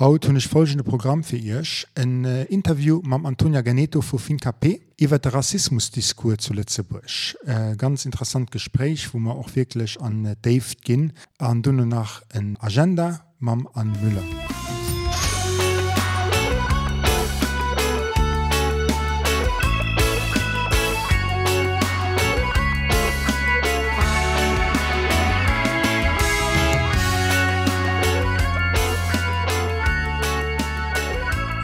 Haut hunnech folgende Programm fir Isch en äh, Interview mam Antonia Ganeto vu FinKP iwwer der Rassismusdiskur zu Lettzeburg. Äh, ganz interessant Gespräch, wo man auch wirklich an äh, Dave ginn an dunne nach en Agenda mam an Müller. Musik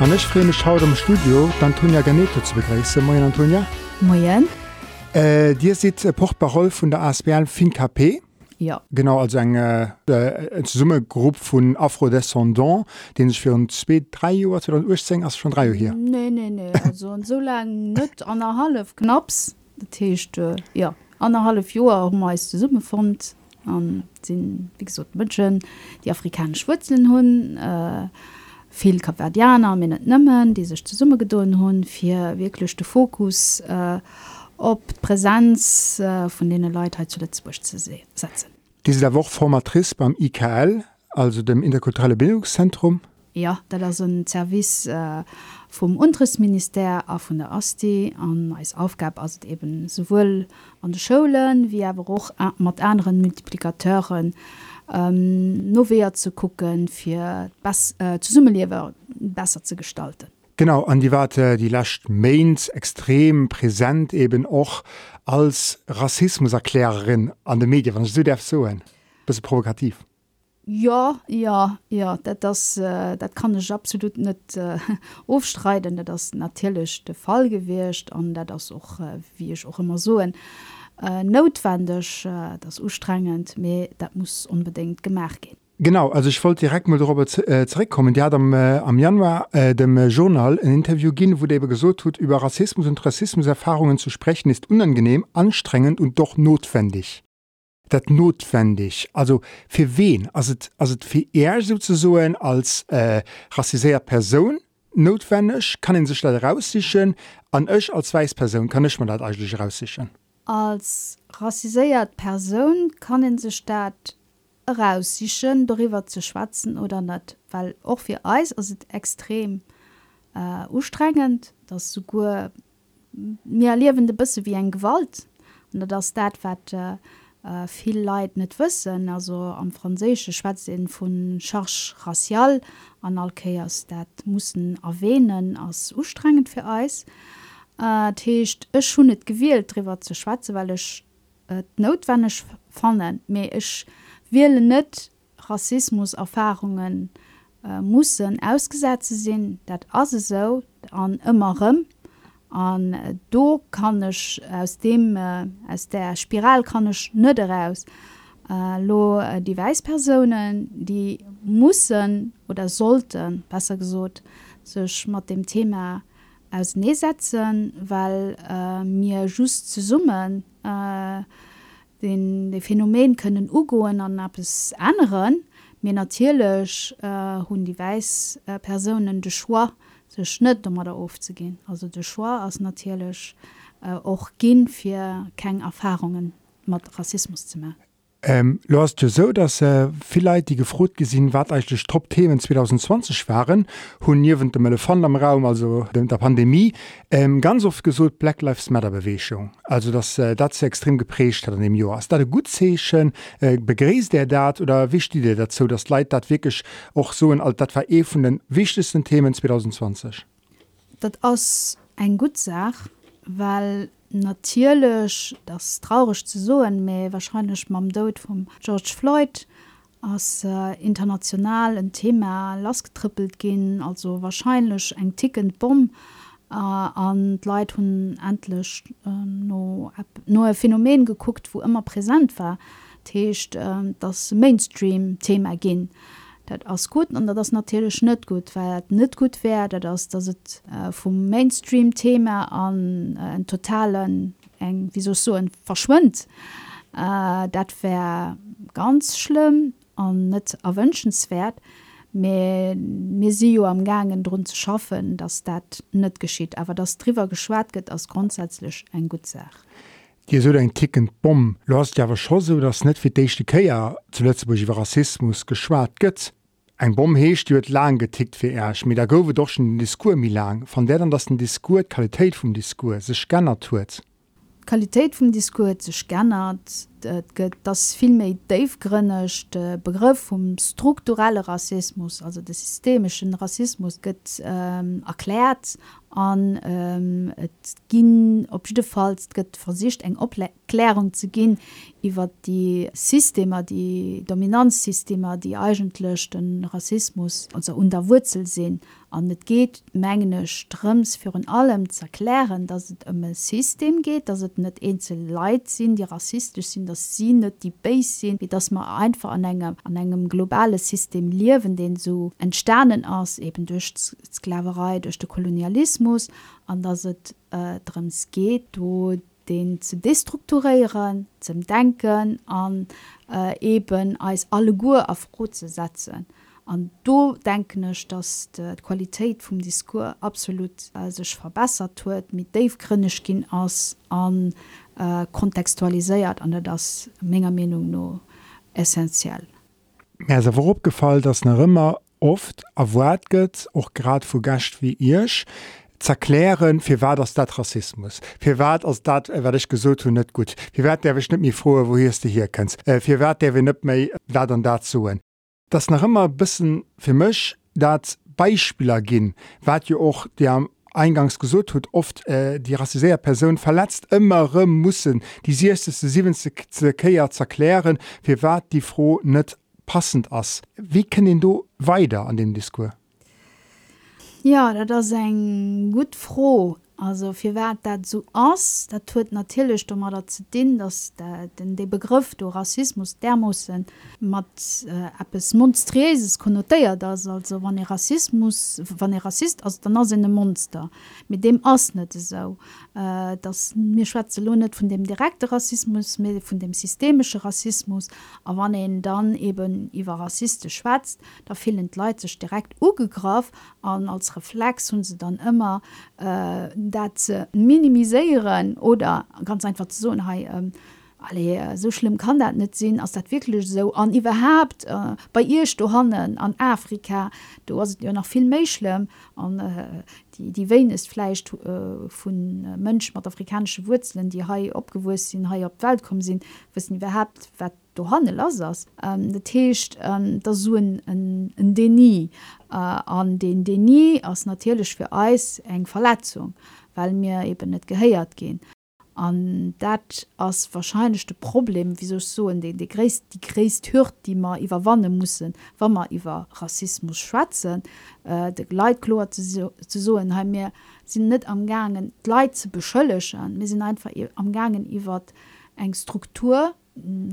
Und ich freue mich heute im Studio, Antonia Ganeto zu begrüßen. Moin Antonia. Moin. Äh, dir seid äh, Portparole von der ASBL FinKP. Ja. Genau, also eine, äh, eine Summegruppe von Afrodescendants, die sich für uns zwei, drei Jahre, 2018, also schon drei Jahre hier. Nee, nee, nee. Also so lange nicht, anderthalb knapps. Das heißt, äh, ja, anderthalb Jahre haben wir uns zusammen gefunden. Und sind, wie gesagt, Menschen, die afrikanische Wurzeln haben. Äh, viel Kapverdianer mir net nëmmen, die sech zu Summe gedoen hunn, fir wirklich de Fokus äh, op Präsenz äh, von denen Leute zu Lützburg zu setzen. Diese der Woche Formatrice beim IKL, also dem Interkulturelle Bildungszentrum. Ja, dat ist ein Service äh, vom Unterrichtsminister a von der ASTI an als Aufgabe as eben sowohl an den Schulen wie aber auch äh, mat anderen Multiplikateuren, ähm, nower zu gucken fir äh, zu summelewer besser zu gestalten. Genau an die Warte die lascht Mains extrem präsent eben auch als Rassismuserklärerin an de Medien wann du derf so bist provokativ. Ja ja ja dat das, äh, dat kann ich absolut net äh, aufstreiten, dat das natürlich de Fall gewircht an dat das auch äh, wie ich auch immer so. Ein, äh, notwendig äh, das ustrengend mir dat muss unbedingt gemerk gehen Genau, also ich wollte direkt mal darüber äh, zurückkommen. Der hat am, äh, am Januar äh, dem äh, Journal ein Interview gehen, wo der eben gesagt hat, über Rassismus und Rassismuserfahrungen zu sprechen, ist unangenehm, anstrengend und doch notwendig. Das notwendig. Also für wen? Also, also für er sozusagen als äh, rassisierte Person notwendig, kann ihn sich das raussichern. An euch als Weißperson kann ich mir das eigentlich raussichern als rassiséiert Person kann in se staat raussichen darüber zu schwatzen oder net weil auch für Eis as extrem äh, ustrengend das so mir lebende bisse wie ein Gewalt. Und das dat wat äh, äh, viel Leid net wissen also am franzische Schwesinn von charge racial an Alkeiers dat muss erwähnen als ustrengend für Eis. und äh, techt ech schon net gewählt drwer ze schwaze weil ich äh, notwendig fannnen me ich will net rassismuserfahrungen äh, mussssen ausgesetze sinn dat as so an immerem. An äh, do kann ich aus dem äh, aus der spiral kann ich net heraus äh, lo äh, die weißpersonen die mussssen oder sollten besser gesot sech mat dem thema aus nee setzen, weil äh, mir just zu summen äh, den de Phänomen können ugoen an ab es anderen mir natierlech äh, hunn die weiß äh, Personen de schwa se schnitt um da aufzugehen. Also de schwa aus natürlich äh, auch gehen für keng Erfahrungen mit Rassismus zu machen. Ähm, lo hast du so, dass äh, vielleicht die gefrot gesinn wat eigentlich Top-Themen 2020 waren hun niwen dem Elefant am Raum also dem der Pandemie ähm, ganz oft gesucht Black Lives Matter Bewegung. Also dass äh, dat ze extrem geprecht hat an dem Joar dat gut sechen äh, begräst der dat oder wichtig dir dazu das Leid dat wirklich auch so in alt dat war eh von den wichtigsten Themen 2020 Dat aus ein gut Sach weil natierlech das traurig zu soen méi wahrscheinlich mam Dod vom George Floyd ass äh, international ein Thema lastgetrippelt gin, also wahrscheinlich eng tickend Bomb äh, an Leiit hun endlich äh, no, no Phänomen geguckt, wo immer präsent war, techt äh, das Mainstream-Thema gin. Äh, dat ass gut an dat das natürlich net gut weil net gut wär dat das dat het äh, vum Mainstream Thema an äh, en totalen eng wieso so en verschwunt äh, dat wär ganz schlimm an net erwünschenswert mir si am gangen run zu schaffen dass dat net geschieht aber das drwer geschwert gett als grundsätzlich ein gut Sach. Dir so eng ticken Bomm, lo hast jawer scho so dats net fir déichte Käier zuletzt boch iwwer Rassismus geschwaart gëtt, Eg Bomm heescht huet la getickt fir Äsch, mit der gowe dochschen den Diskur mi lang, van der dann dats den Diskur Qualitätit vum Diskur sech gannner tuet. Qualität vom Diskur sich gernert das viel méi Dave grünnecht Begriff vom strukturelle Rassismus also des systemischen Rassismus gött ähm, erklärt an ähm, gin op falls gëtt versicht eng Opklärung zu gin iwwer die Systeme die Dominanzsysteme die eigentlich den Rassismus also unter Wurzel sinn an net geht mengene Strms für allem zu erklären dass het um System geht dass het net einzel Leid sind die rassistisch sind das sie net die Base sind wie das man einfach an engem an engem globales System liewen den so entsternen aus eben durch Sklaverei durch den Kolonialismus an dass het äh, drums geht den zu destrukturieren zum denken an äh, eben als alle Gu auf Rot zu setzen an do denkench dass de Qualität vum Diskur absolut äh, sech verbessert huet mit Dave Grinnech gin ass an äh, kontextualisiert an der das méger Menung no essentiell. Also worop gefallen dass na Rëmmer oft erwart gëtt och grad vu gascht wie Isch zerklären fir war das dat Rassismus. Fi wat aus dat wer ich gesot hun net gut. Wie werd der net mir froh wo hierst du hier kennst. Äh, Fi werd der net méi dat an dat zuen das nach immer bisssen fir mech dat Beispieler ginn, wat je och der am eingangs gesot huet oft äh, die rassiséier Person verletzt immer mussssen, die sie 7. Käier zerklären, fir wat die froh net passend ass. Wie kennen du weiter an dem Diskur? Ja, dat er se gut froh. Also fir wer dat so ass, dat huet natilech do mat dat ze din, dats Begriff do Rassismus der mussssen mat äh, es monstreeses konnotéiert das also wann e Rassismus wann e Rassist ass der nasinne Monster. Mit dem ass net so äh, dats mir Schweze lonet vun dem direkte Rassismus vun dem systemsche Rassismus a wann en dann eben iwwer rassistisch schwätzt, da fielen leitech direkt ugegraf an als Reflex hun se dann immer äh, dat ze minimiseieren oder ganz einfach so hey, ähm, alle so schlimm kann dat net sinn als dat wirklich so an überhaupt äh, bei ihr Stohannen an Afrika du hast ja noch viel méi schlimm an äh, die die Wein ist fleisch äh, vun äh, Mönsch mat afrikanische Wurzeln die ha opgewusst sind ha op Welt kommen sind wissen überhaupt wat hanne las ähm, de techt ähm, da so en Deni äh, an den Deni als natürlich für Eis eng Verletzung. Weil mir eben net geheiert gehen. An dat as wahrscheinlichchte problem wieso so in den die gräst die hört die man wer wanne muss wann man wer rassismus schwatzen äh, de Leitlor zu heim mir sind net am gangen leid zu beschëllechen mir sind einfach am gangen iwwer eng struktur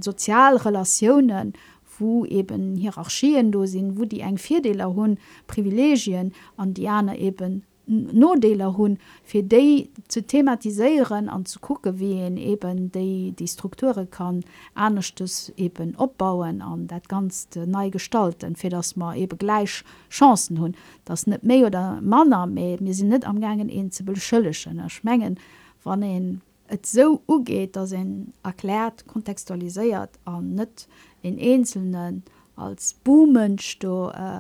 sozialrelationen wo eben hierarchien do sind wo die eng vierdeler hun privilegien an diane eben Nodeler hunn fir déi zu thematiseieren an zu gucke wie en eben déi die Strukture kann ernstchtes eben opbauen an dat ganz nei gestalten fir dass ma eben gleich chancen hunn. Das net méi oder Manner me mir sind net am gangen en ze beschëllechen. Erschmengen wann en et so ugeet dat en erklärt kontextualisiert an net in einzelnen als Bumensch do äh,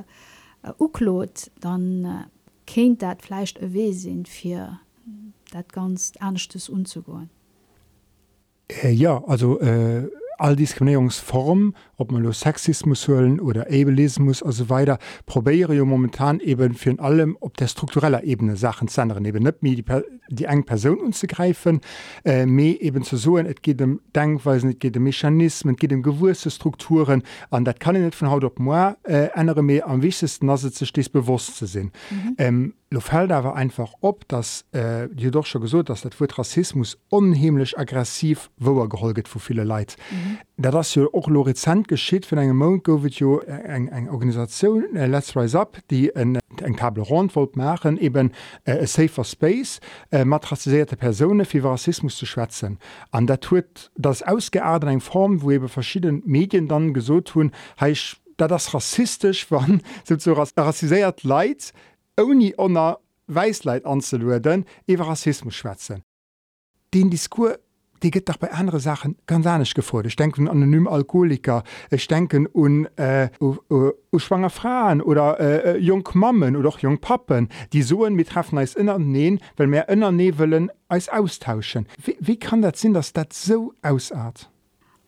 äh, uklot dann äh, kind dat fleischcht ewe sinn fir dat ganz ernstes unzugoen äh, ja also äh all Diskriminierungsformen, ob man nur Sexismus höllen oder Ableismus also weiter probiere momentan eben für allem ob der struktureller Ebene Sachen zu anderen eben nicht die, die eng Person unzugreifen äh, mehr eben zu so es geht um Denkweisen es geht um Mechanismen geht um gewürste Strukturen an das kann ich nicht von haut op moi äh, andere mehr am wichtigsten dass sich das bewusst zu sehen mhm. ähm, Lo fällt aber einfach op, dass äh, dir doch schon gesucht, dass das Wort Rassismus unheimlich aggressiv woer geholget vor viele Leid. Mhm. Da das ja auch Lorizent Mount geschiet vun engem Mount gouft eng eng Organisaoun äh, Let's Rise up, die en eng table Rondwol machen eben äh, safer Space äh, matrasierte Personen fir Rassismus zu schwätzen. An der huet das ausgeaden eng Form, wo ebe verschieden Medien dann gesot hunn heich da das rassistisch wann so rassiséiert Leiit oni onnner Weisleit anzeluden iwwer Rassismus schwätzen. Den Diskur die geht doch bei andere Sachen ganz anders gefordert. Ich denke an anonym Alkoholiker, ich denke an äh, schwanger Frauen oder äh, äh Jungmammen oder auch Jungpappen, die so mit treffen als inner nähen, weil mehr inner wollen als austauschen. Wie, wie kann das sein, dass das so ausart?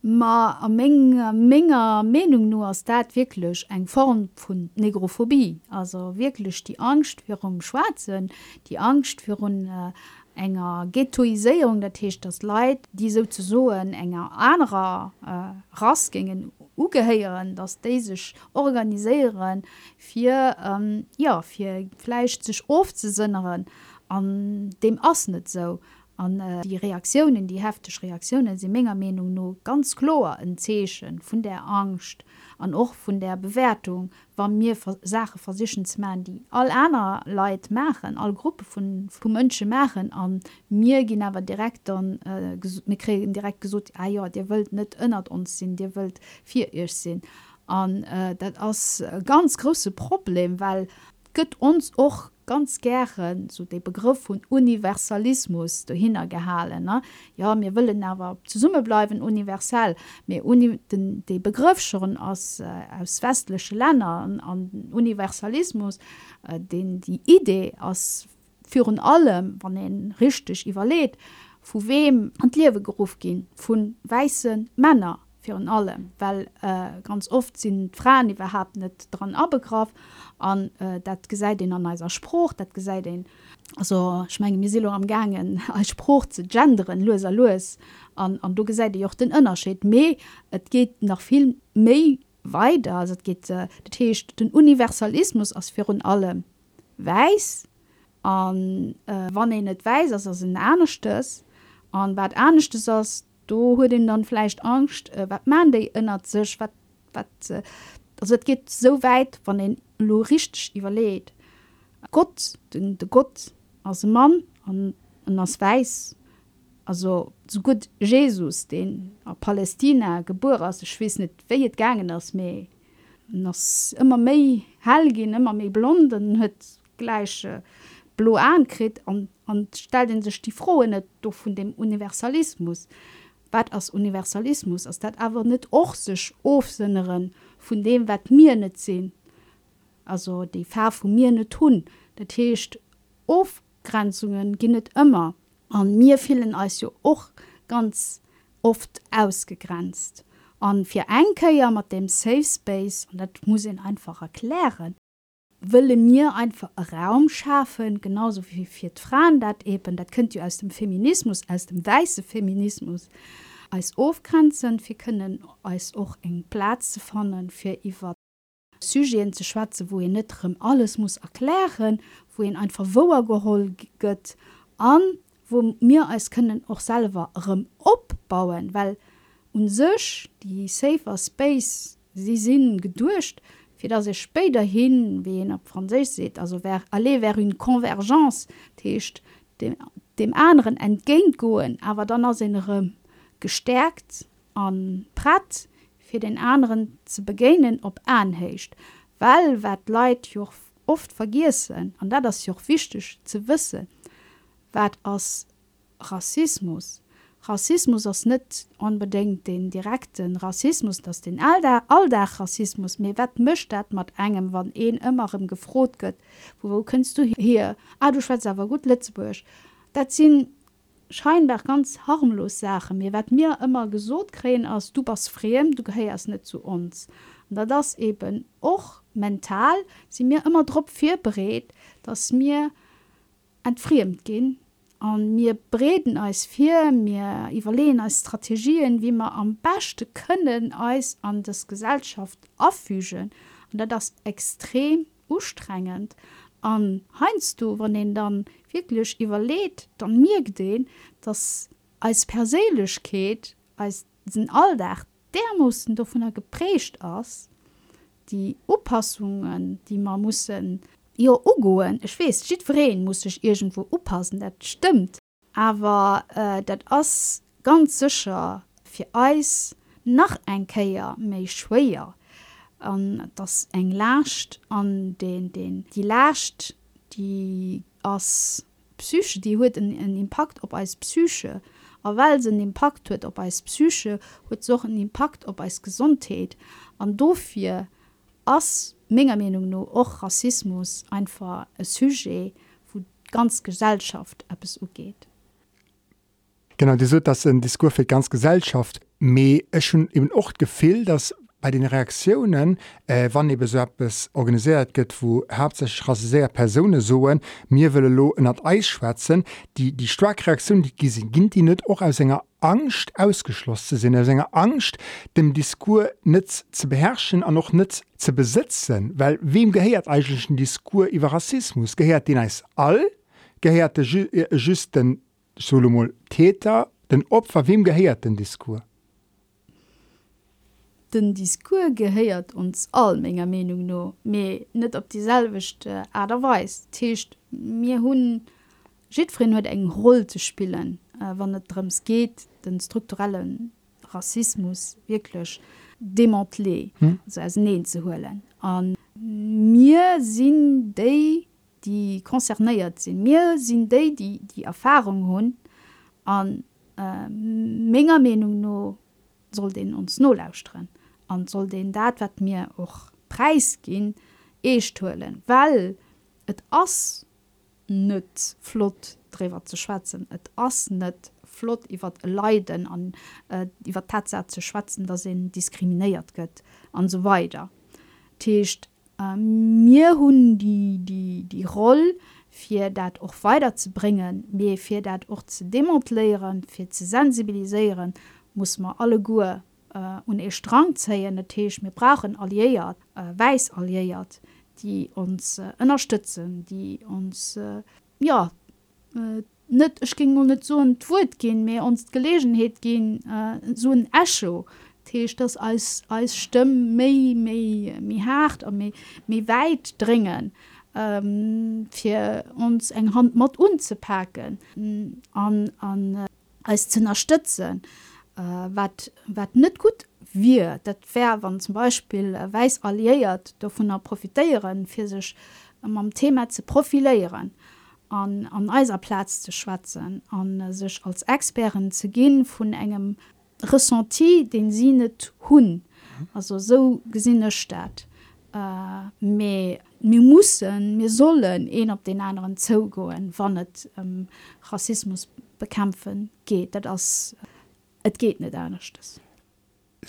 Ma a Menge Menge Menung nur as dat wirklich eng Form vun Negrophobie, also wirklich die Angst für um Schwarzen, die Angst für un äh, enger Ghettoisierung der Tisch das Leid, die so zu sozusagen enger anderer äh, Rassgängen ugeheieren, dass de sich organisieren für ähm, ja für Fleisch sich aufzusinneren an dem Asnet so. An äh, die Reaktionen die heftig Reaktionen sind Menge Meinung nur ganz klar ein Zeschen von der Angst an auch von der Bewertung war mir Sache versichernsmen die all einer Leid machen all Gruppe von von Mönsche machen an mir gehen aber direkt dann äh, wir kriegen direkt gesucht ah, ja der Welt nicht erinnert uns sind der Welt vier ihr sind an äh, das als ganz große Problem weil gibt uns auch ganz gern so de Begriff von Universalismus dahinter gehalen ja mir wollen aber zu Summe bleiben universell. Mir uni den, den Begriff schon aus äh, aus westliche Länder an, Universalismus äh, den die Idee aus führen allem wann den richtig überlebt wo wem an Lebegeruf gehen? Von weißen Männer für an allem weil äh, ganz oft sind Frauen überhaupt nicht dran abgegraf an äh, dat ge den an neiser Spruch dat ge den also schmenge mir am gangen als Spruch zu genderen loser los an, an du ge se auch den ënnerscheet me et geht nach viel méi weiter. Also geht äh, das heißt, den Universalismus als für und allem weiß. An äh, wann er net weiß as er ernstchtes an wat ernstchtes ass du hue den dann fleischcht angst äh, wat man de ënnert sech? Wat wat äh, also het geht so weit van den loristisch überlädt Gott den de Gott als Mann an as weiß also so gut Jesus den a Palästina geboren as schwi net wieet gangen as me das immer méi hellgin immer méi blonden huet gleiche blo ankrit an an stellen sech die frohe net do vun dem Universalismus wat als Universalismus as dat awer net och sech ofsinnneren vun dem wat mir net sinn. Also die Ver vu mir net tun dat hecht ofgrenzungen ginnet immer an mir fielen als jo och ganz oft ausgegrenzt. An fir enkeier mat dem safe space und dat muss ihn einfach erklären willlle mir einfach Raum schaffen genauso wie vier Frauen dat eben dat könnt ihr aus dem Feminismus aus dem weiße Feminismus als ofgrenzen wir können als auch eng Platz fannen für Iwa Sygien ze schwaze, wo ihr netrem alles muss erklären, wo ihr ein Verwoer gehol gött an, wo mir als können auch selber rem opbauen, weil un sech die safer Space sie sinn gedurcht, fir dat se spéder hin wie en op Fraésich se, also wer alle wer hun Konvergenz techt dem, dem anderen entgéint goen, awer dann as sinnerem gestärkt an Pratt fir den anderen ze begenen op anhecht, Well wat Leiit joch oft vergissen an dat das joch wichtech ze wisse, wat as Rassismus Rassismus ass net unbedingt den direkten Rassismus, dats den allder alldach Rassismus mé wett mëcht dat mat engem wann een immerem gefrot gëtt. Wo wo kënst du hier? Ah du Schweätzer gut Litzburg. Dat sinn scheinbar ganz harmlos Sache. mir wat mir immer gesot kräen als du bas friem, du geheiers net zu uns. Da das eben och mental sie mir immer drop fir berät, dass mir entfriemt gehen, an mir breden als vier mir überlehen als strategien wie man am beste können als an das gesellschaft auffügen und da das extrem ustrengend an heinst du wann den dann wirklich überlebt dann mir den das als perselisch geht als sind alldach der mussten davon geprägt aus die Oppassungen die man muss Jo ugoen schwes schiet verreen muss ich irgendwo oppassen dat stimmt. Aber äh, dat ass ganz sicher fir Eis nach engkeier méi schwéier an das eng lacht an den den die lacht die ass psyche die huet en Impakt op als psyche. A weil se den huet op als psyche huet soch en Impakt op als Gesundheet an dofir ass méger menung no och rassismus einfach e sujet wo ganz gesellschaft ab es ugeht genau die so dass ein Diskur für ganz Gesellschaft me es schon eben oft gefehl dass bei den Reaktionen äh, wann eben so es organisiert geht wo hauptsächlich sehr Personen soen mir will lo hat Eisschwätzen die die Starkreaktion die ging die nicht auch aus enger Angst ausgeschlossen sind aus enger Angst dem Diskur nicht zu beherrschen an noch nicht zu besitzen. Weil wem gehört eigentlich ein Diskur über Rassismus? Gehört den als all? Gehörte äh, just den Solomon Täter den Opfer? Wem geheiert den Diskur? den Diskur geheiert uns all méger Menung no mé net op dieselwichte aderweis techt mir hunn Schidfrin huet eng roll zu spielen äh, wann net drems geht den strukturellen Rassismus wirklich demantlé hm? als neen zu holen an mir sinn déi die konzernéiert sinn mir sinn déi die die Erfahrung hunn an äh, méger Menung no soll den uns no lausren an soll den dat wat mir och preis gin eestuelen weil et ass net flott drwer zu schwatzen. Et ass net flott iwwer leiden an äh, iwwer Tatsat ze schwatzen da sinn diskriminéiert gëtt an so weiter. Techt äh, mir hunn die die die roll fir dat och weiterzubringen mir fir dat och ze demontleeren fir ze sensibilisieren muss man alle Gue äh, und e strang zeien Tisch mir brauchen alliiert äh, weiß alliiert die uns äh, unterstützen die uns äh, ja äh, net ich ging net so wu gehen mir uns gelegenheit gehen äh, so ein Echo. Teech das als als stimme méi méi mi hart a mi weit dringen ähm, fir uns eng hand mat unzupacken an an äh, als zu unterstützen äh, wat wat net gut wie dat wär wann zum Beispiel äh, weis alliiert davon er profitieren fir sich ähm, am Thema zu profilieren an an Eiserplatz zu schwatzen an äh, sich als Experen zu gehen von engem Ressenti den sie net hun also so gesinne staat mir äh, mussssen mir sollen een op den anderen zougoen wann het ähm, Rassismus bekämpfen geht. Dat as äh, het geht net ernstchtes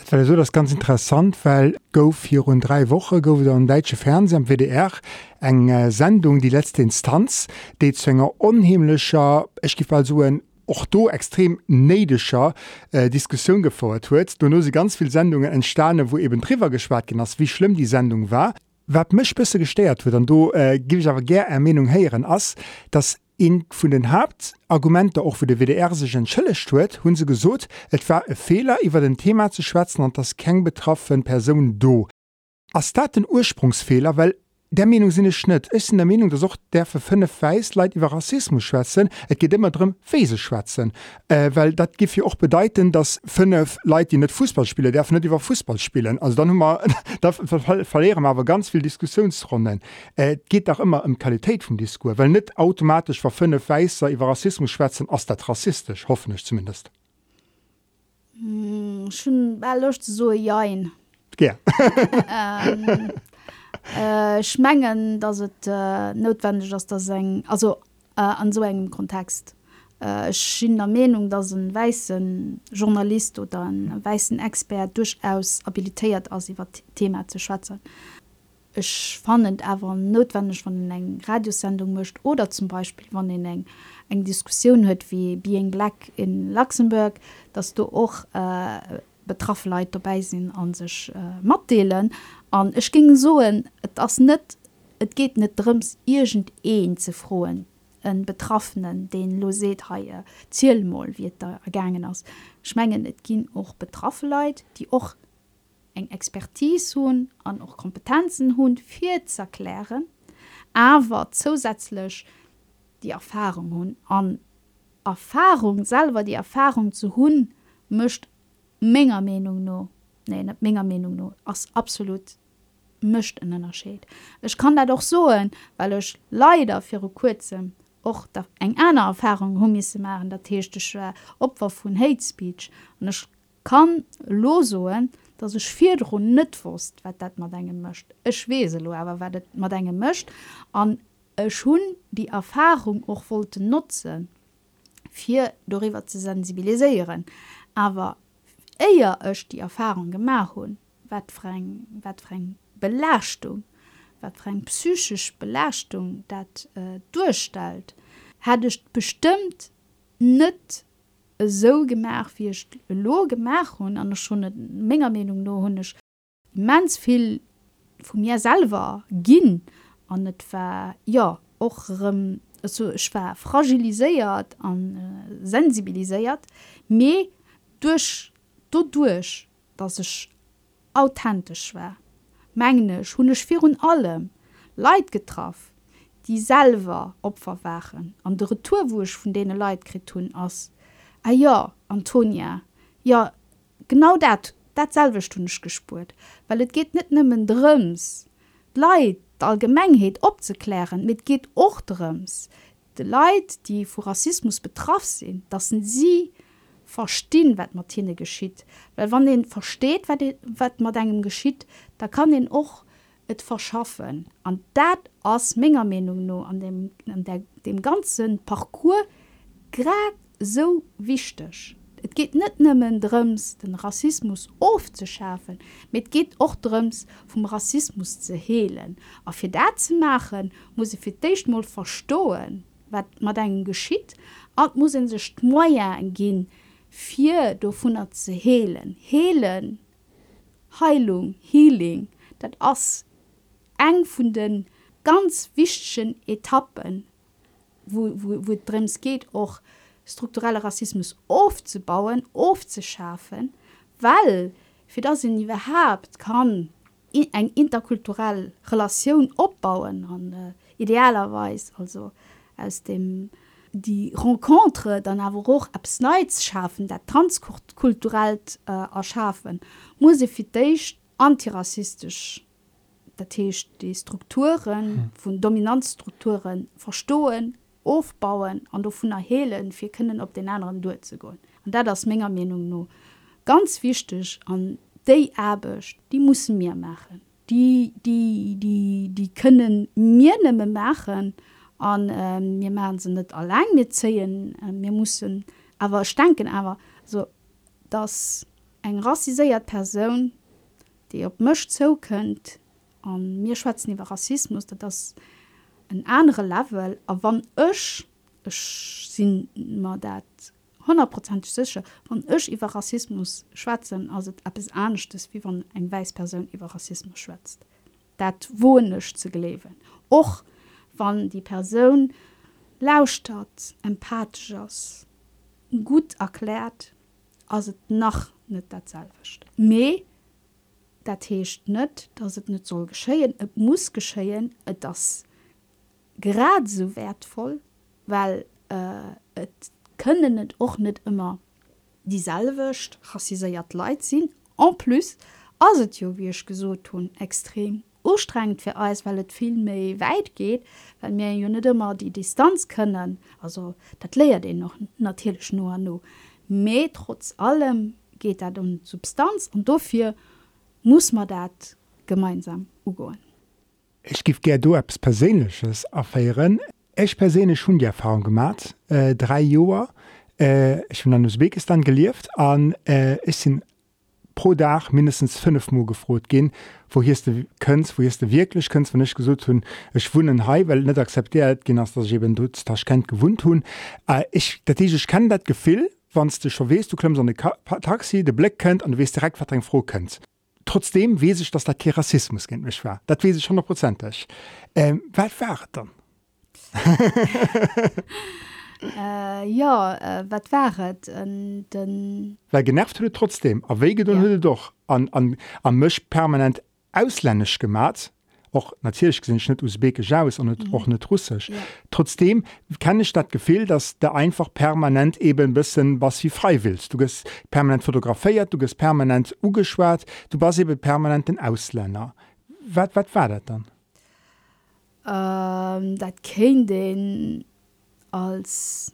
so das ganz interessant weil vier und drei woche go wieder an deutsche Fernseh am WDR eng äh, Sendung die letzte Instanz de zwnger unheimlicher ich gefall so ein och do extrem neidescher äh, Diskussion gefordert huet. Nur sie ganz viel Sendungen entstane, wo eben Triver geschwar ass wie schlimm die Sendung war. wat mech bisse gesteiert wird, du äh, gi aber ger Ermenung heieren ass, dass in vun den Hauptargumente auch für de WDR sich Schëlle stuet, hun se gesot, et war e Fehler iwwer den Thema zu schwätzen an das keng betroffen Person do. As dat den Ursprungsfehler, weil der Meinung sinne schnitt. Ist in der Meinung dass auch der für fünf weiß leid über Rassismus schwätzen. Es geht immer drum Fese schwätzen. Äh, weil das gibt ja auch bedeuten dass fünf Leute die nicht Fußballspiele der nicht über Fußball spielen. Also dann mal da verlieren wir aber ganz viel Diskussionsrunden. Äh, geht auch immer um Qualität vom Diskurs weil nicht automatisch für fünf Weißer über Rassismus schwätzen aus der rassistisch hoffentlich zumindest. Hm, schon so ja. Ja. ähm, äh, schmengen dass het äh, notwendig dass das eng also äh, an so engem kontext äh, schien der Meinung dass ein weißen Journalist oder ein weißen Expert durchaus habilitiert als über Thema zu schwatzen. Ich fand aber notwendig von eng Radiosendung mischt oder zum Beispiel wann den eng eng Diskussion hört wie being black in Luxemburg, dass du auch äh, betraffleit dabei sinn an sech äh, matdeelen. An ich ging so et ass net et geht net drums irgend een ze froen en betroffenen den Loseethaie zielmoll wie da ergangen ass. Schmengen et ginn och betraffleit die och eng expertise hun an och kompetenzen hun fir zerklären awer zusätzlich die erfahrung hun an erfahrung selber die erfahrung zu hunn mischt méger Menung no nee net méger Menung no ass absolut mischt en ënnerscheet. Ech kann dat doch soen, weil ech leider fir kurzem och da eng einer Erfahrung hunmi se maren der techtechär Opfer vun Hate Speech an ech kann losoen, dats ech firrun net wurst, wat dat mat engem mëcht. Ech weselo awer wat mat engem mëcht an schon die Erfahrung och wollte nutzen fir darüber zu sensibilisieren. Aber eier ech die Erfahrung gemach hun. Wat freng wat freng Belastung wat freng psychisch Belastung dat äh, durchstalt hättecht bestimmt net so gemach wie lo gemach hun. An schon méger Menung no hunnech mans viel vu mir selber ginn. An net war ja och ähm, so, war fragiliséiert an äh, sensibiliséiert. Me durch durch dass ich authentisch war. Menglech hunnech virun allem Leid getraf die selber opfer waren. An de retourwurch von denen Leidkrit hun ass ah ja Antonia. Ja genau dat dat selbestunnech gespurt weil het geht net nimmen drums Leid allgemengheet opzeklären mit geht och drums de Leid die vor Rassismus betraf sind das sind sie verstehen wat Martine geschieht. Weil wann den versteht wat, man engem geschieht da kann den och et verschaffen. An dat ass menge Menung nur an dem, an der, dem ganzen parcours grad so wichtig. Et geht net nimmen drums den Rassismus aufzuschärfen mit geht och drums vom Rassismus zu hehlen auf fir dat zu machen muss ich für dich mal verstohlen, wat man engen geschieht at muss sich Moier gehen vier davon ze heelen. Heelen heilung healing dat ass eng vun den ganz wichtigschen etappen wo, wo, wo drems geht och strukturelle rassismus aufzubauen aufzuschärfen weil für das in überhaupt kann in eng interkulturelle relation opbauen an äh, idealerweise also aus dem die rencontre dann aber auch absneits schaffen der transkulturell äh, erschaffen. Muss für antirassistisch die Strukturen hm. von Dominanzstrukturen verstohlen aufbauen an davon erhelen wir können op den anderen durchzugehen und da das Menge Meinung nur ganz wichtig an die erbecht die muss mir machen. Die die die die können mir ni machen an wir ähm, machen sie nicht allein mitzählen wir ähm, müssen aber denken aber so dass ein rassisiert Person die op mischt so könnt an mir schwatzen über Rassismus das een andere Level a wann ech sinn dat 100 sicher van ech iwwer Rassismus schwatzen het ab es anchtes wie wann eng Weisperson iwwer Rassismus schwätzt. Dat wonech ze gelewen. och wann die Person lauscht hat empathisch ass. Gut erklärt ass et nach net datselcht. Me dat heescht net, dats et net soll geschéien, Et muss geschéien, et das grad so wertvoll, weil äh, et können net och net immer dieselwecht rassiséiert leid sinn. En plus aset jo wiech gesot hun extrem ustrengt für alles weil es viel mehr weit geht weil mir ja nicht immer die Distanz können. Also das lehrt den noch natürlich nur nur mehr trotz allem geht dat um Substanz und dafür muss man dat gemeinsam umgehen. Ich gif ger du apps persenleches affären Ech perene schon die Erfahrung gemacht äh, drei Joer äh, ich bin an Usbekistan gelieft an äh, ich sind pro Dach mindestens 5 Mo gefrot gin, wo hier du kënst, wo du wirklich kënst wenn ich gesot hun Ech wunnen hei, well net akzeptiert gin ass derben du das kennt gewunt hun. Äh, ich dat ich kann dat gefil, wann du schon west du klemmst an de Taxi, de Black kennt an west direkt wat froh kennst. trotzdem wees ich, dass der Ke Rassismus gen michch war. Dat wees ich hundertprozentig. Ähm, wat war dann? äh, ja äh, wat wäret den Well genervt huet trotzdem aéget ja. hunde doch an, an, an Mëch permanent auslännesch gemat och natürlich gesinn net usbeke aus an mhm. och net russsisch. Ja. Trotzdem kenne ich dat gefehl, dass der einfach permanent eben bisssen was wie frei willst. Du gest permanent fotografiiert, du gest permanent ugeschwert, du war eben permanent den Ausländer. Wat wat war dat dann? Ähm, dat ken den als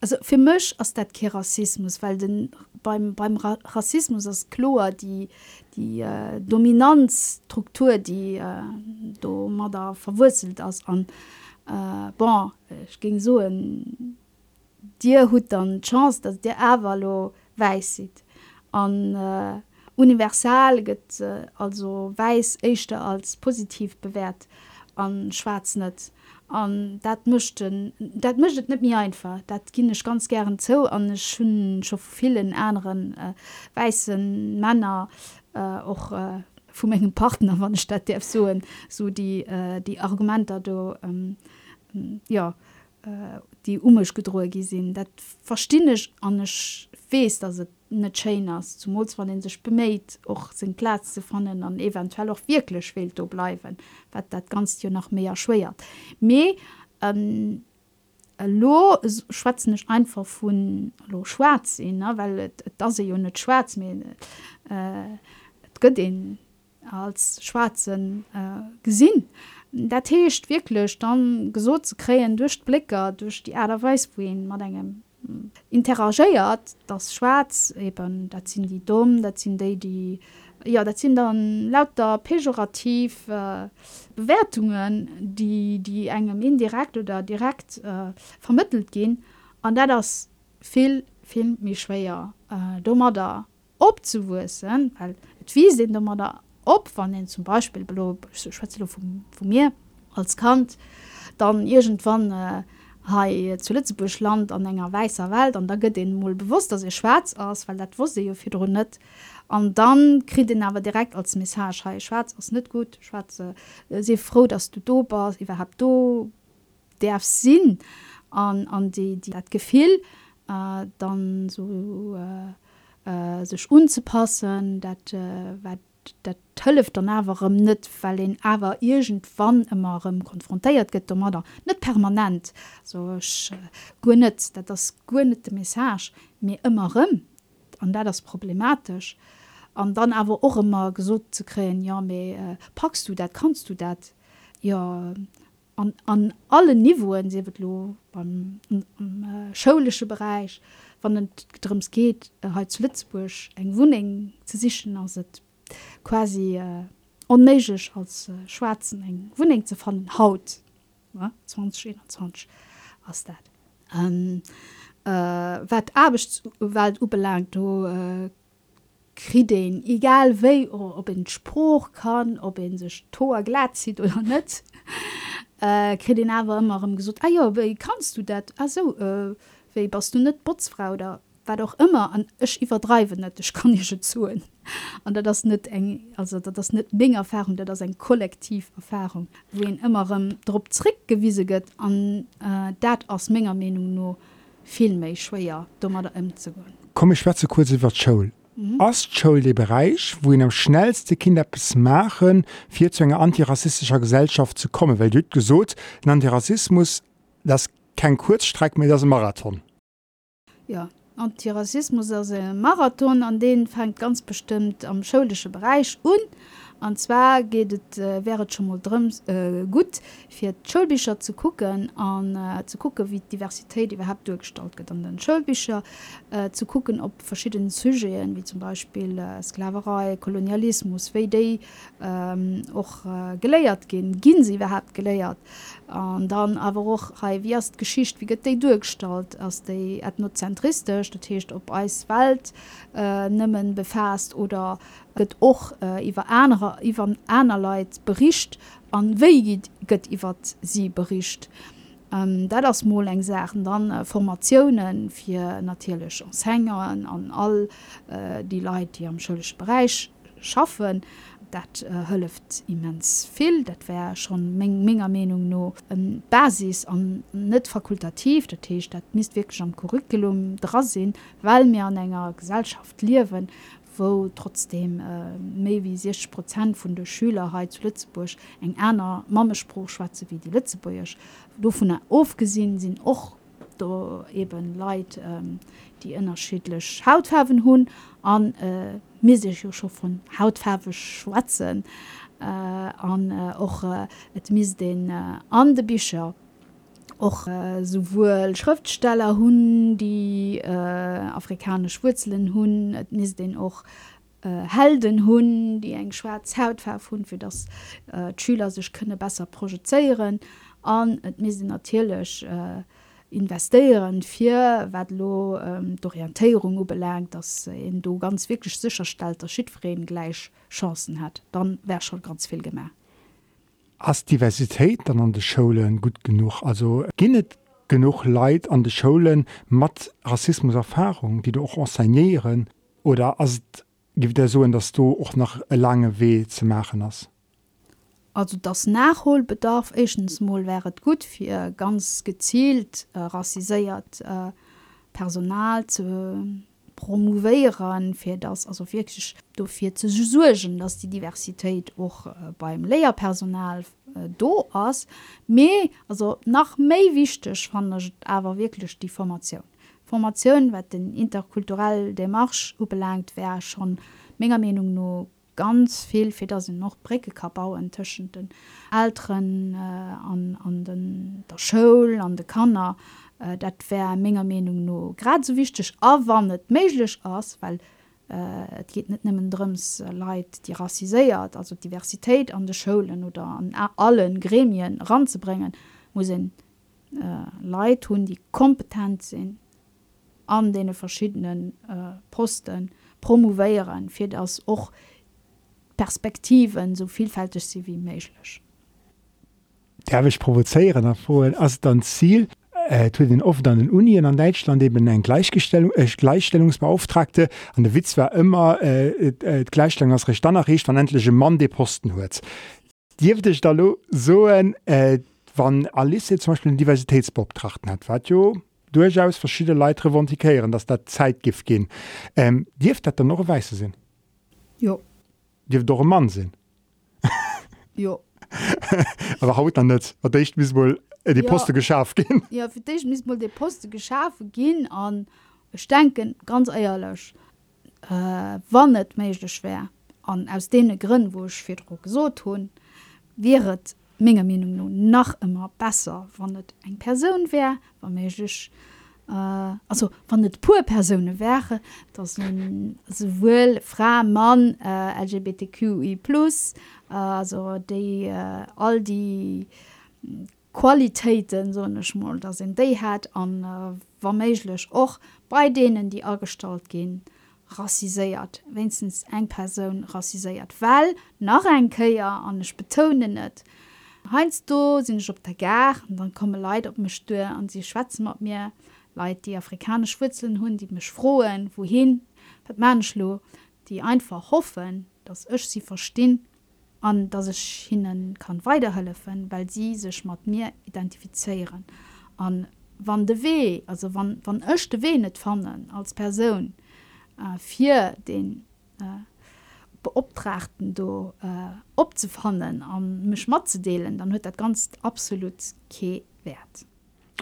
also für mich aus dat kein Rassismus weil den beim beim Ra Rassismus als chlor die die äh, Dominanzstruktur die äh, do man da verwurzelt als an äh, bon ich ging so dir hut dann chance dass der Avalo weiß sieht. An äh, universal get äh, also weiß echte als positiv bewährt an schwarz net an dat mischten dat mischet net mir einfach. Dat ging ich ganz gern zo an schon schon vielen anderen äh, weißen Männer äh, auch äh, vu engen Partner wann statt der so so die äh, die Argumenter do ähm, ja die äh, die umisch gedrohe gesinn. Dat verstinnech anch fees dat se net Chainers zum Mos wann den sech bemméit och sinn Platz ze fannen an eventuell auch wirklich wild do bleiwen wat dat ganz jo nach mé erschwiert me ähm, lo schwatzennech einfach vun lo schwarz sinn weil da se jo net schwarz me äh, gëtt den als schwarzen äh, gesinn der Techt wirklich dann gesot zu kreen durch Blicker durch die Äderweis wohin man engem interagiert das Schwarz eben dat sind die dumm dat sind die die ja dat sind dann lauter pejorativ äh, Bewertungen die die engem indirekt oder direkt äh, vermittelt gehen an der das viel viel mich schwer äh, dummer da opzuwussen weil wie sind dummer da op wann den zum Beispiel belo Schwe vu mir als Kant dann irgendwann äh, ha zu Lützeburg Land an enger weißer Welt an da gëtt den moll bewusst dass ihr schwarz aus, weil dat wusste ihr fir net. An dann krit den aber direkt als Message hey, schwarz ass net gut schwarze äh, se froh dass du do bist überhaupt hab do derf sinn an an die die dat gefiel äh, dann so äh, äh, sech unzupassen dat äh, wat dat tëlleft der nawerem net weil den awer irgend wann immerem konfrontéiert gett um oder net permanent. So äh, gunnet dat das gunnete Message mir immerem an der das problematisch. An dann awer och immer gesot zu kreen ja me äh, packst du dat kannst du dat? Ja an, an alle Niveen sewet lo beim äh, schosche Bereich wann drums geht äh, he Lützburg eng Wuing ze sichchen as het quasi äh, onmeigch als äh, Schwarzen eng Wuning ze fan Haut ja? 2021 ass dat. Ähm, äh, wat Abwald wat ubelangt do äh, kriden egal wéi ob en Spruch kann, ob en sech toer glat zieht oder net. äh, Kredin awer immer gesot Eier ah, ja, wéi kannst du dat? Also äh, wéi bas du net Botsfrau da war doch immer an ich überdreiben net ich kann nicht zuen an das net eng also das net Bing Erfahrung der das ein Kollektiverfahrung. Wohin immer um, Drtrick gewiese gött an äh, dat aus Menge Meinung nur viel méi schwer dummer da zu gehen Komm ich schwarze kurz über Schoul mhm. Ostschule der Bereich wo in am schnellste Kinder bis machen vier zu einer antirassistischer Gesellschaft zu kommen. Weil du gesot ein Antirassismus das kein Kurzstreck mehr das Marathon. Ja Antirassismus as Marathon an den fängt ganz bestimmt am schulische Bereich und zwar geht het äh, wäret schon mal drum äh, gut fir Schulbücher zu gucken an äh, zu gucken wie Diversität überhaupt durchgestaltet an den Schulbücher äh, zu gucken ob verschiedene Sujeten wie zum Beispiel äh, Sklaverei Kolonialismus wie ähm, auch äh, geleiert gehen. Gin sie überhaupt geleiert? An dann aber auch hey, wie erst Geschicht wie get durchgestalt als die ethnozentristisch? Das heißt, ob Eiswald äh, nimmen befasst oder gëtt och äh, iwwer Äer iwwer einer Leiit bericht an wéi gëtt iwwer sie bericht. Ähm, dat ass moll eng sachen dann äh, Formatiounen fir natierlech Anshängeren an all äh, die Leiit, die am schëllech Bereich schaffen, dat äh, hëlleft immens vill, dat wär schon még méger Menung no ähm, Basis an net fakultativ, dat Teech dat mis wirklich am Curriculum dra sinn, weil mir an enger Gesellschaft liewen, wo trotzdem äh, méi wie 60 Prozent vun der Schülerheit zu Lützeburg eng einer Mammespruch schwaze wie die Lützeburgch. Do vun er ofgesinn sinn och do eben Leiit ähm, die ënnerschilech Hauthaven hunn an äh, misich jo vun Hauthawe schwatzen äh, an och äh, et mis den äh, an de Bicher auch äh, sowohl Schriftsteller hun die äh, afrikanisch Wurzeln hun ist den auch äh, Helden hun die eng schwarz hautfärf hun für das äh, Schüler sich könne besser projizieren an mis natürlich äh, investieren fir watlo ähm, d'Orientierung belangt, dass en äh, du ganz wirklich sicherstellter Schidfreen gleich Chancen hat, dann wär schon ganz viel gemerk as Diversitéit dann an de Schoen gut genug. Also ginnet genug Leid an de Schoen mat Rassismuserfahrung, die du auch enseignieren oder as gibt der so, dass du auch nach lange weh zu machen hast. Also das Nachholbedarf echtensmol wäret gut fir ganz gezielt äh, rassiséiert äh, Personal zu promoveieren fir das also wirklich dofir ze sugen dass die Diversität och äh, beim Lehrpersonal äh, do ass. Me also nach méi wichtig fand aber wirklich die Formation. Formation wat den interkulturell de Marsch belangt wär schon méger Menung no ganz viel Feder sind noch Breckekabau entschen den Ären äh, an, an den der Schul an de Kanner äh, dat wär méger Menung no grad so wichtig awandet méiglech ass, weil äh, geht net nimmen drums äh, Leiit die rassiséiert, also Diversität an de Schulen oder an allen Gremien ranzubringen, muss äh, Leiit hun die kompetent sinn an de verschiedenen äh, Posten promoveieren fir ass och Perspektiven so vielfältig sie wie méiglech. Derwich provozeieren erfoen as dann Ziel äh, den oft an den Unien an Deutschland eben ein Gleichgestellung äh, Gleichstellungsbeauftragte an der Witz war immer äh, äh, Gleichstellung als Recht danach van endliche Mann de Posten huet. Diefte ich da so ein, äh, wann Alice zum Beispiel den Diversitätsbeobtrachten hat wat jo durchaus verschiedene Leitre revendikieren, dass der Zeitgift gehen. Ähm, Dieft dat er noch weiße sinn. Jo. Dir doch Mann sinn. Jo. Aber haut an net wat ich mis wohl äh, die ja. Poste geschaf gin. Ja für dich miss mal de Poste geschafe gin an denken ganz eierlech äh, wannnet meigchte schwer an aus dee Grinn woch fir Druck so tun wäret méger Min nun nach immer besser wannet eng Person wär war meigch äh, also wann net pur Personen wäre das sowohl Frau Mann äh, LGBTQI äh, also die äh, all die Qualitäten so schmoll da sind déi hat an äh, warméiglech och bei denen die astalt gehen rassiséiert. Winstens eng person rassiséiert. Well nach ein köier an betonen net. Heinz du sind ich op der gar dann komme leid op mich stö an sie schwatzen mat mir. Leiit die afrikanisch Schwitzeln hunn die mech frohen wohin? Wat manlo die einfach hoffen dass ich sie verstehen an dass ich hinnen kann weiterhelfen, weil sie sich mat mir identifizieren an wann de weh, also wann, wann echte weh net fannen als Person äh, für den äh, beobtrachten do äh, opzufannen an mich mat dann hört dat ganz absolut ke wert.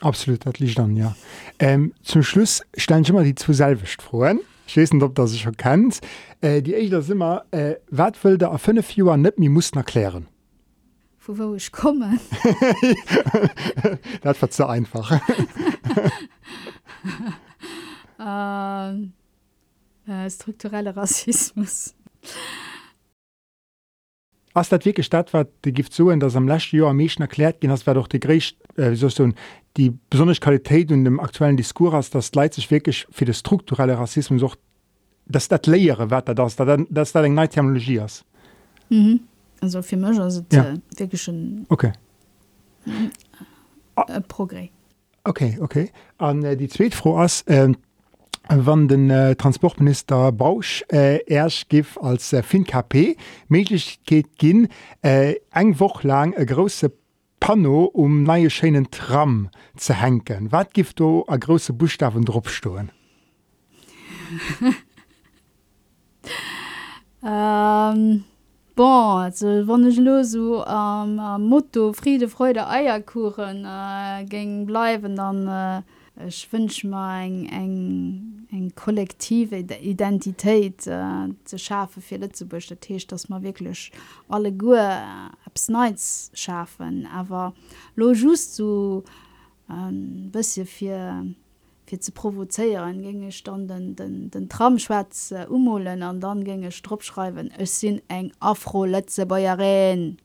Absolut dat liegt dann ja. Ähm, zum Schluss stellen immer die zu selwicht frohen. Ich weiß nicht, ob das sich erkennt. Äh, die ich das immer äh, wertvoll der a fünf Joer net mir muss erklären. Wo wo ich komme Dat war zu einfach. ähm, äh, strukturelle Rassismus was dat wirklich statt war die gift so dass am last Jahr Menschen erklärt gehen das war doch die Griech äh, so die besonders Qualität und dem aktuellen Diskurs das leid sich wirklich für das strukturelle Rassismus auch das dat leere wetter das das da neue Terminologie ist mhm. also für mich also ja. Äh, wirklich schon okay äh, Progress okay okay an äh, die zweitfrau aus äh, wann den äh, Transportminister Bausch äh, erst gif als äh, FinKP möglich geht gin äh, eng woch lang e große Pano um neie Schenen Tram ze henken. Wat gift do a grosse Buchstaben dropstoen? ähm, bon wannnech lo so am ähm, Motto Friede Freude Eierkuren äh, géng bleiwen dann äh, schwënsch ma eng eng eng kollektive Identität äh, zu schafe für zu Tisch dass man wirklich alle Gu abs nights schaffen aber lo just so ein bisschen für fir ze provozeieren ginge standen den, den Tramschwäz äh, ummolen an dann ginge Stroppschreiben Ech sinn eng afro letze Bayerin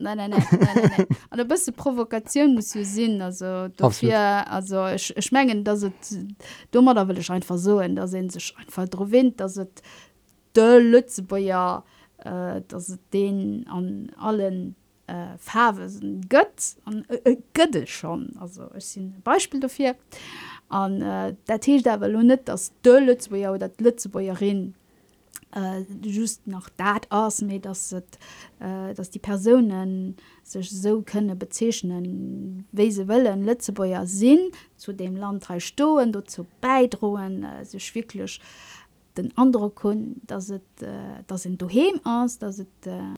an der beste Provokaun muss je sinn also dafür, also schmengen dat het dummer da will ich einfach soen da se sech einfach dro wind dat het de Lützebuer äh, dat den an allen äh, Farbe gött an äh, Götte schon. Also es sind Beispiel dafür. An äh, der Tisch der net das Dölletzbuer oder Lützebuerin äh, just nach dat aus mir dass et, äh, dass die Personen sich so könne bezeichnen wese wollen Lützebäuer sinn zu dem Land drei Stoen dazu beidrohen äh, sich wirklich den andere kun dass het, äh, das sind du aus dass het, äh,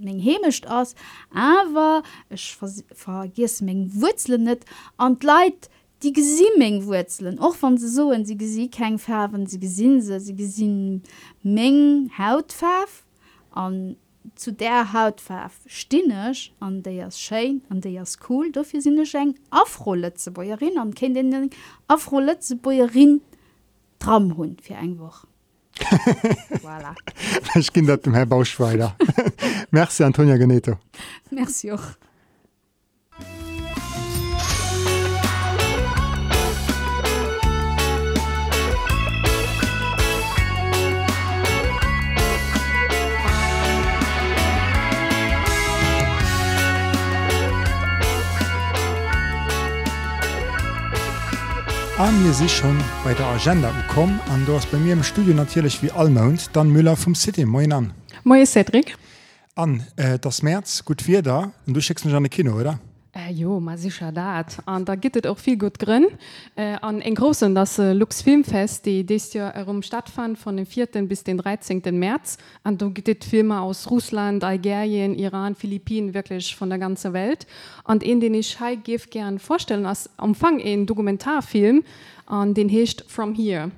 még hemischt ass, awer ech vergis még Wuzelelen net an Leiit die gesimming Wuzelelen och van se soen sie gesi keng färwen sie gesinn se sie gesinn Mng Hautfaf an zu der Hautfaf stinnech an déiers Schein an déiers cool dofir sinnne eng afrolle ze Bäuerin an kind afrolle ze Bäuerin Tram hunn fir engwoch. voilà. Ich kind dat dem Herr Bauschweider. Merci Antonia Geneto. Merci. Auch. An mir sich schon bei der Agenda gekommen an du hast bei mir im Studio natürlich wie Almount dann Müller vom City. Moin an. Moin Cedric. An äh, das März gut vier da und du schickst mich an Kino oder Äh, jo ma sicher dat an da gittet auch viel gut grin äh, an en großen das äh, Lux Filmfest die des ja herum stattfand von den 4. bis den 13. März an du gittet Filme aus Russland, Algerien, Iran, Philippinen wirklich von der ganze Welt und in den ich Hai gif gern vorstellen als umfang in Dokumentarfilm an den hecht from hier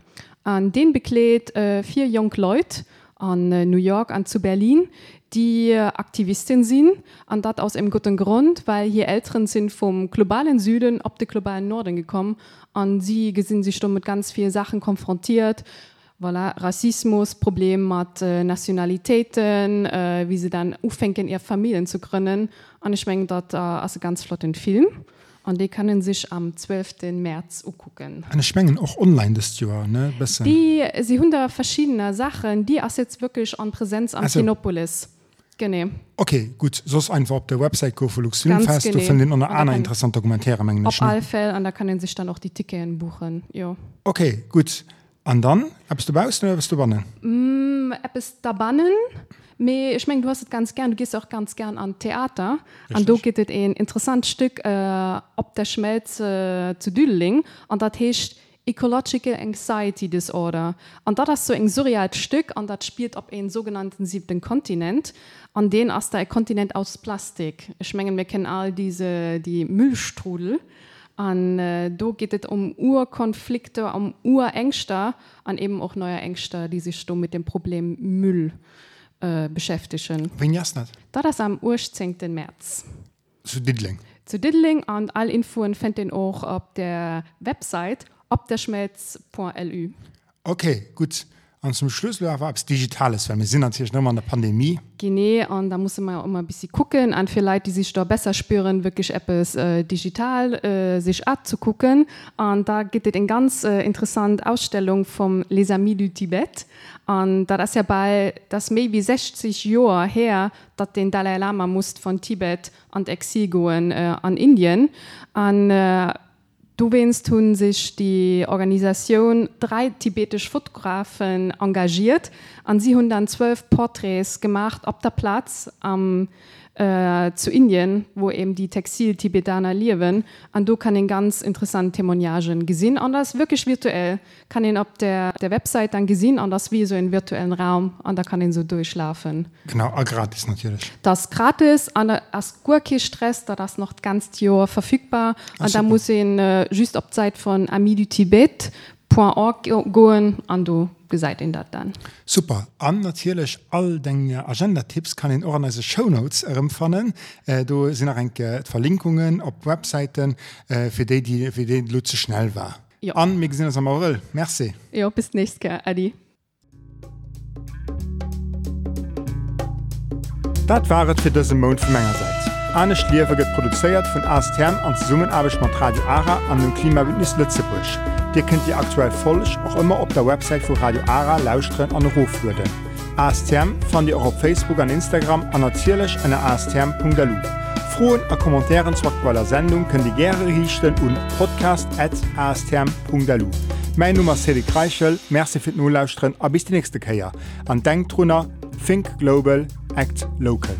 an den bekleet äh, vier Jung Leute an äh, New York an zu Berlin die Aktivistin sind an dat aus dem guten Grund, weil hier Älteren sind vom globalen Süden ob den globalen Norden gekommen an sie sind sich schon mit ganz vielen Sachen konfrontiert. Voilà, Rassismus, Problem hat äh, Nationalitäten, äh, wie sie dann aufhängen, ihre Familien zu gründen. Und ich meine, das äh, also ganz flott den Film. Und die können sich am 12. März gucken. Eine Schmengen auch online das Jahr, ne? Besser. Die, sie haben da verschiedene Sachen, die ist jetzt wirklich an Präsenz am also, Kinopolis. Genau. Okay, gut. So ist einfach auf der Website go für Lux Filmfest. Du findest noch eine interessante Dokumentäre. Auf alle Fälle, und da können sich dann auch die Tickets buchen. Jo. Okay, gut. Und dann, bist du baust oder bist du bannen? Mm, etwas da bannen. Me, ich meine, du hast es ganz gern, du gehst auch ganz gern an Theater. Richtig. Und du geht es ein interessantes Stück, äh, ob der Schmelz äh, zu Düdeling. Und das heißt, Ecological Anxiety Disorder. Und das ist so ein surreales Stück und das spielt auf einen sogenannten siebten Kontinent. An den ist der Kontinent aus Plastik. Ich meine, wir kennen all diese die Müllstrudel. Und äh, da geht es um Urkonflikte, um Urängste und eben auch neue Ängste, die sich mit dem Problem Müll äh, beschäftigen. Ist das? Das ist am 18. März. Zu Diddling. Zu Diddling und alle Infos findet ihr auch auf der Website op der schmelz.lu. Okay, gut. Und zum Schluss war es Digitales, weil wir sind natürlich noch mal in der Pandemie. Genau, und da muss man auch immer ein bisschen gucken, an für Leute, die sich da besser spüren, wirklich etwas äh, digital äh, sich anzugucken. Und da gibt es eine ganz äh, interessante Ausstellung vom Les Amis du Tibet. Und da ist ja bei, das maybe 60 Jahre her, dass den Dalai Lama muss von Tibet an Exil gehen äh, an Indien. Und äh, Du wennst tun sich die Organisation drei tibetisch Fotografen engagiert. An sie 112 Porträts gemacht ob der Platz am äh, zu Indien, wo eben die Textil-Tibetaner leben. Und du kann den ganz interessanten Temoniagen gesehen. Und das wirklich virtuell. Kann ihn auf der, der Website dann gesehen, und das wie so in virtuellen Raum. Und da kann ihn so durchschlafen. Genau, gratis natürlich. Das gratis, und als Gurki-Stress, da das noch ganz Jahr verfügbar. Ach, und da muss ihn äh, just auf Zeit von amidutibet.org gehen, und du gesäit in dat dann. Super an natierlech all denge Agendatipps kann in organise Shownotes erëmfannen. Äh, du sinn enke Verlinkungen op Webseiten äh, fir déi die fir de Luze schnell war. Ja. An mé sinn am Morel. Merci. Ja bis nächst Adi. Dat waret fir dëse Mo vu Mengeger seit. Anne Schliewe get produzéiert vun Astherm an Summen abeg mat Radio Ara an dem Klimabündnis Lützebusch. Dir kennt ihr aktuell vollch auch immer op der Website vu Radio Ara lausren an Ruf. ASTM fand ihr auch auf Facebook an Instagram an erzählech an astm.lu. Frohen a Kommentaren zu aktueller Sendung können die gerne richten und podcast@astm.lu. Mein Nummer Cedi Kreichel, Mercfir null lausren a bis die nächste Käier. An Denktrunner, Think Global, Act Local.